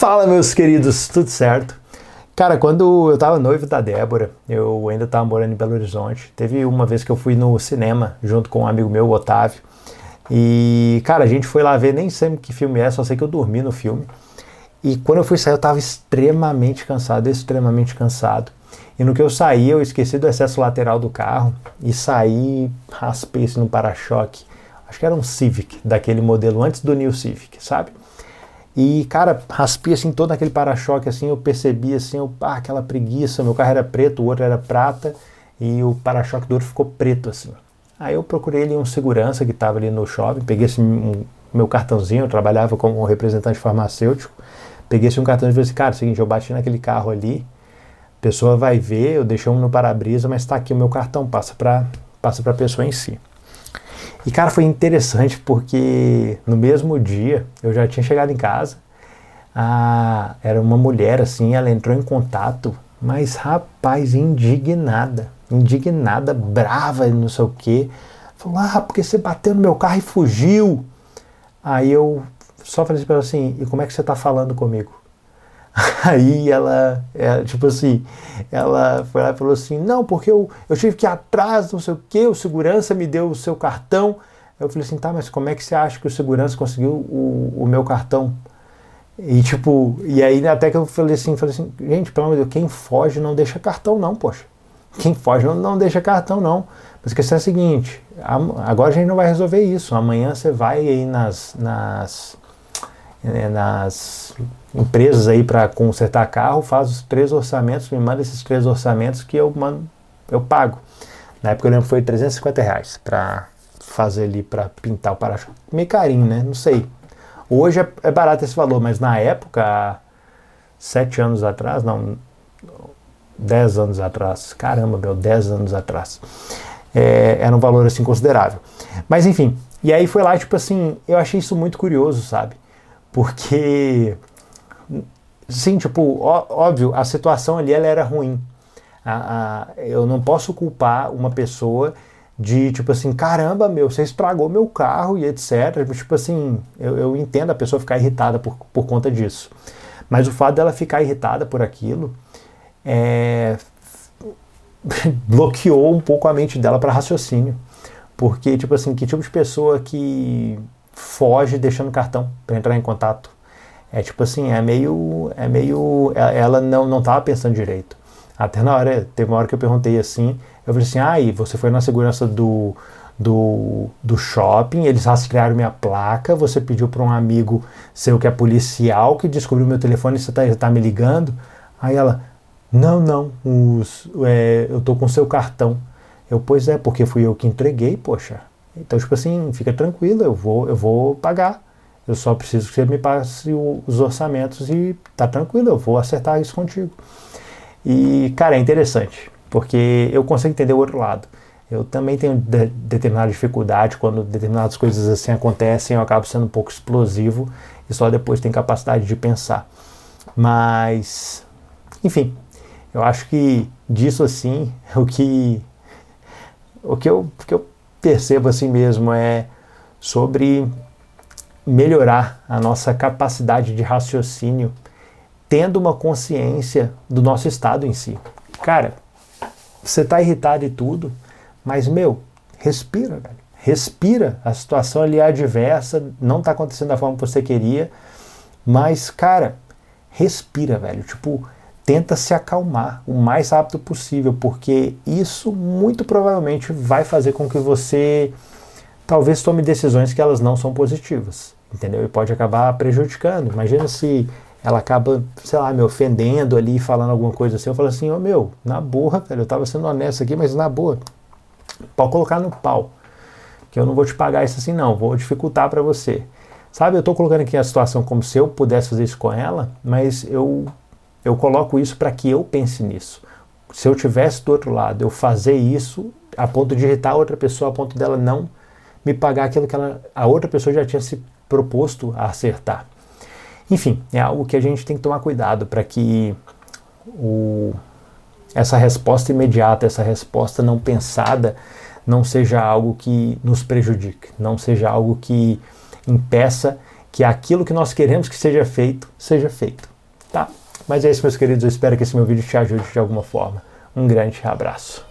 Fala, meus queridos, tudo certo? Cara, quando eu tava noivo da Débora, eu ainda tava morando em Belo Horizonte. Teve uma vez que eu fui no cinema junto com um amigo meu, o Otávio. E, cara, a gente foi lá ver, nem sei que filme é, só sei que eu dormi no filme. E quando eu fui sair, eu tava extremamente cansado, extremamente cansado. E no que eu saí, eu esqueci do excesso lateral do carro e saí, raspei isso no para-choque. Acho que era um Civic, daquele modelo antes do New Civic, sabe? E, cara, raspei assim todo aquele para-choque, assim, eu percebi assim, eu, ah, aquela preguiça, meu carro era preto, o outro era prata, e o para-choque do outro ficou preto, assim. Aí eu procurei ali um segurança que estava ali no shopping, peguei esse um, meu cartãozinho, eu trabalhava como representante farmacêutico, peguei esse um cartãozinho e falei assim, cara, é seguinte, eu bati naquele carro ali, a pessoa vai ver, eu deixei um no para-brisa, mas está aqui o meu cartão, passa para passa a pessoa em si. E cara, foi interessante porque no mesmo dia eu já tinha chegado em casa. A, era uma mulher assim, ela entrou em contato, mas rapaz, indignada, indignada, brava, não sei o que. Falou: Ah, porque você bateu no meu carro e fugiu. Aí eu só falei ela assim: E como é que você tá falando comigo? Aí ela, ela, tipo assim, ela foi lá e falou assim: Não, porque eu, eu tive que ir atrás, não sei o que, o segurança me deu o seu cartão. Eu falei assim: Tá, mas como é que você acha que o segurança conseguiu o, o meu cartão? E tipo, e aí até que eu falei assim: falei assim Gente, pelo amor de Deus, quem foge não deixa cartão, não, poxa. Quem foge não, não deixa cartão, não. Mas a questão é a seguinte: agora a gente não vai resolver isso. Amanhã você vai aí nas, nas né, nas empresas aí para consertar carro, faz os três orçamentos, me manda esses três orçamentos que eu mando, eu pago. Na época eu lembro foi 350 reais para fazer ali para pintar o para-choque. Meio carinho, né? Não sei. Hoje é, é, barato esse valor, mas na época, sete anos atrás, não, dez anos atrás, caramba, meu, dez anos atrás, é, era um valor assim considerável. Mas enfim, e aí foi lá, tipo assim, eu achei isso muito curioso, sabe? Porque, sim, tipo, ó, óbvio, a situação ali ela era ruim. A, a, eu não posso culpar uma pessoa de tipo assim, caramba, meu, você estragou meu carro e etc. Tipo assim, eu, eu entendo a pessoa ficar irritada por, por conta disso. Mas o fato dela ficar irritada por aquilo é, bloqueou um pouco a mente dela para raciocínio. Porque, tipo assim, que tipo de pessoa que foge deixando cartão para entrar em contato. É tipo assim, é meio. É meio. É, ela não, não tava pensando direito. Até na hora, teve uma hora que eu perguntei assim, eu falei assim, ah, e você foi na segurança do, do, do shopping, eles rastrearam minha placa, você pediu para um amigo seu que é policial que descobriu meu telefone e você está tá me ligando. Aí ela, não, não, os, é, eu tô com seu cartão. Eu, pois é, porque fui eu que entreguei, poxa. Então, tipo assim, fica tranquilo, eu vou, eu vou pagar. Eu só preciso que você me passe o, os orçamentos e tá tranquilo, eu vou acertar isso contigo. E, cara, é interessante, porque eu consigo entender o outro lado. Eu também tenho de, determinada dificuldade quando determinadas coisas assim acontecem, eu acabo sendo um pouco explosivo e só depois tenho capacidade de pensar. Mas, enfim, eu acho que disso assim, o que o que eu, o que eu percebo assim mesmo é sobre melhorar a nossa capacidade de raciocínio, tendo uma consciência do nosso estado em si. Cara, você está irritado e tudo, mas meu, respira, velho. Respira. A situação ali é adversa, não está acontecendo da forma que você queria, mas cara, respira, velho. Tipo, tenta se acalmar o mais rápido possível, porque isso muito provavelmente vai fazer com que você talvez tome decisões que elas não são positivas, entendeu? E pode acabar prejudicando. Imagina se ela acaba, sei lá, me ofendendo ali, falando alguma coisa assim, eu falo assim, ô oh, meu, na boa, velho, eu tava sendo honesto aqui, mas na boa, pode colocar no pau, que eu não vou te pagar isso assim não, vou dificultar para você. Sabe, eu tô colocando aqui a situação como se eu pudesse fazer isso com ela, mas eu eu coloco isso para que eu pense nisso. Se eu tivesse do outro lado, eu fazer isso a ponto de irritar a outra pessoa, a ponto dela não me pagar aquilo que ela, a outra pessoa já tinha se proposto a acertar. Enfim, é algo que a gente tem que tomar cuidado para que o, essa resposta imediata, essa resposta não pensada, não seja algo que nos prejudique, não seja algo que impeça que aquilo que nós queremos que seja feito, seja feito. tá? Mas é isso, meus queridos. Eu espero que esse meu vídeo te ajude de alguma forma. Um grande abraço.